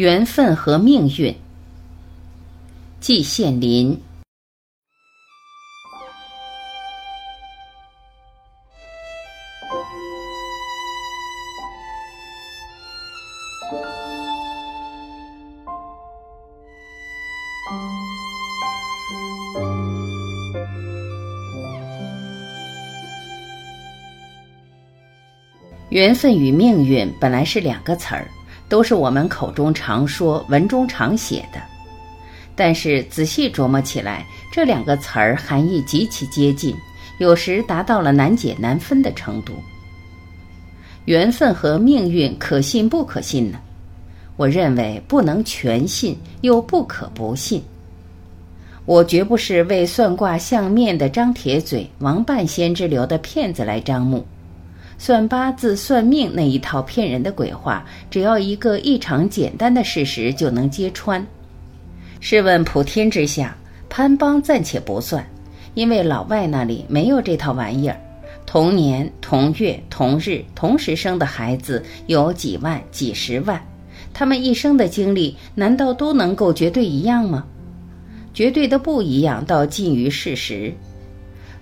缘分和命运。季羡林。缘分与命运本来是两个词儿，都是我们口中常说、文中常写的。但是仔细琢磨起来，这两个词儿含义极其接近，有时达到了难解难分的程度。缘分和命运可信不可信呢？我认为不能全信，又不可不信。我绝不是为算卦相面的张铁嘴、王半仙之流的骗子来张目。算八字、算命那一套骗人的鬼话，只要一个异常简单的事实就能揭穿。试问普天之下，潘邦暂且不算，因为老外那里没有这套玩意儿。同年同月同日同时生的孩子有几万、几十万，他们一生的经历难道都能够绝对一样吗？绝对的不一样，到近于事实。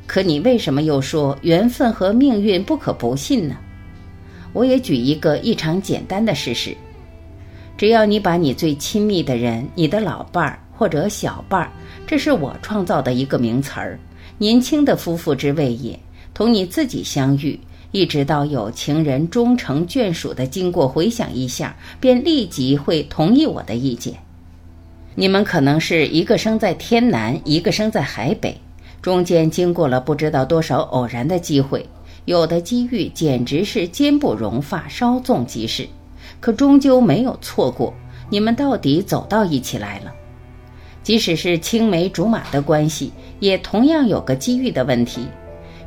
可你为什么又说缘分和命运不可不信呢？我也举一个异常简单的事实：只要你把你最亲密的人，你的老伴儿或者小伴儿，这是我创造的一个名词儿，年轻的夫妇之谓也，同你自己相遇，一直到有情人终成眷属的经过回想一下，便立即会同意我的意见。你们可能是一个生在天南，一个生在海北。中间经过了不知道多少偶然的机会，有的机遇简直是坚不容发，稍纵即逝，可终究没有错过。你们到底走到一起来了，即使是青梅竹马的关系，也同样有个机遇的问题。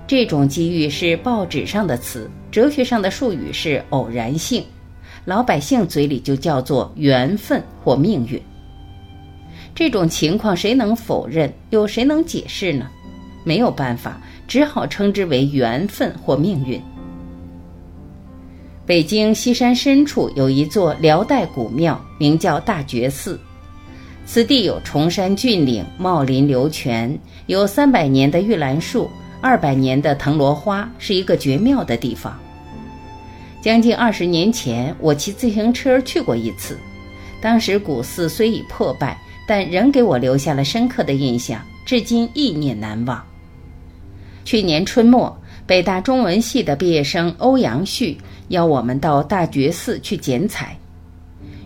这种机遇是报纸上的词，哲学上的术语是偶然性，老百姓嘴里就叫做缘分或命运。这种情况谁能否认？有谁能解释呢？没有办法，只好称之为缘分或命运。北京西山深处有一座辽代古庙，名叫大觉寺。此地有崇山峻岭，茂林流泉，有三百年的玉兰树，二百年的藤萝花，是一个绝妙的地方。将近二十年前，我骑自行车去过一次，当时古寺虽已破败，但仍给我留下了深刻的印象，至今意念难忘。去年春末，北大中文系的毕业生欧阳旭邀我们到大觉寺去剪彩。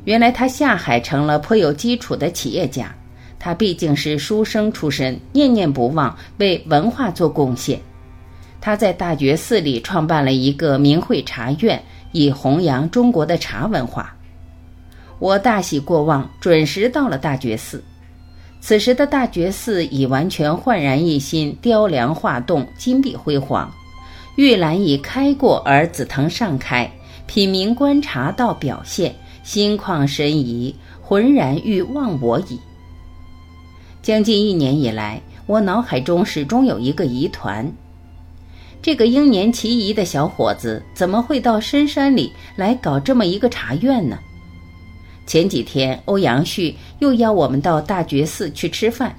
原来他下海成了颇有基础的企业家，他毕竟是书生出身，念念不忘为文化做贡献。他在大觉寺里创办了一个明慧茶院，以弘扬中国的茶文化。我大喜过望，准时到了大觉寺。此时的大觉寺已完全焕然一新，雕梁画栋，金碧辉煌。玉兰已开过，而紫藤尚开。品茗观察到表现，心旷神怡，浑然欲忘我矣。将近一年以来，我脑海中始终有一个疑团：这个英年奇仪的小伙子，怎么会到深山里来搞这么一个茶院呢？前几天，欧阳旭又邀我们到大觉寺去吃饭。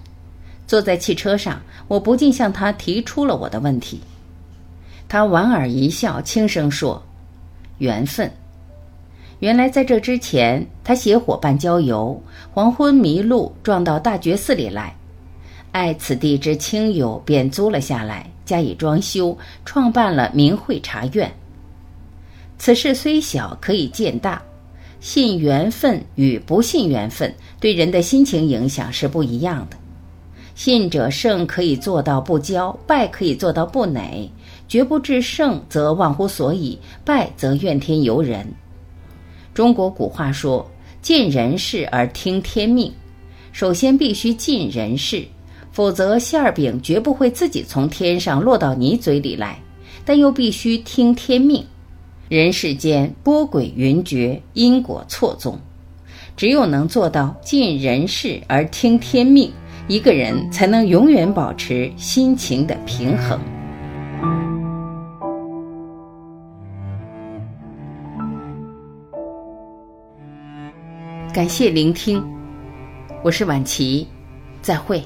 坐在汽车上，我不禁向他提出了我的问题。他莞尔一笑，轻声说：“缘分。”原来在这之前，他携伙伴郊游，黄昏迷路，撞到大觉寺里来，爱此地之清幽，便租了下来，加以装修，创办了明慧茶院。此事虽小，可以见大。信缘分与不信缘分对人的心情影响是不一样的。信者胜，可以做到不骄；败可以做到不馁。绝不至胜，则忘乎所以；败则怨天尤人。中国古话说：“尽人事而听天命。”首先必须尽人事，否则馅儿饼绝不会自己从天上落到你嘴里来。但又必须听天命。人世间波诡云谲，因果错综，只有能做到尽人事而听天命，一个人才能永远保持心情的平衡。感谢聆听，我是晚琪，再会。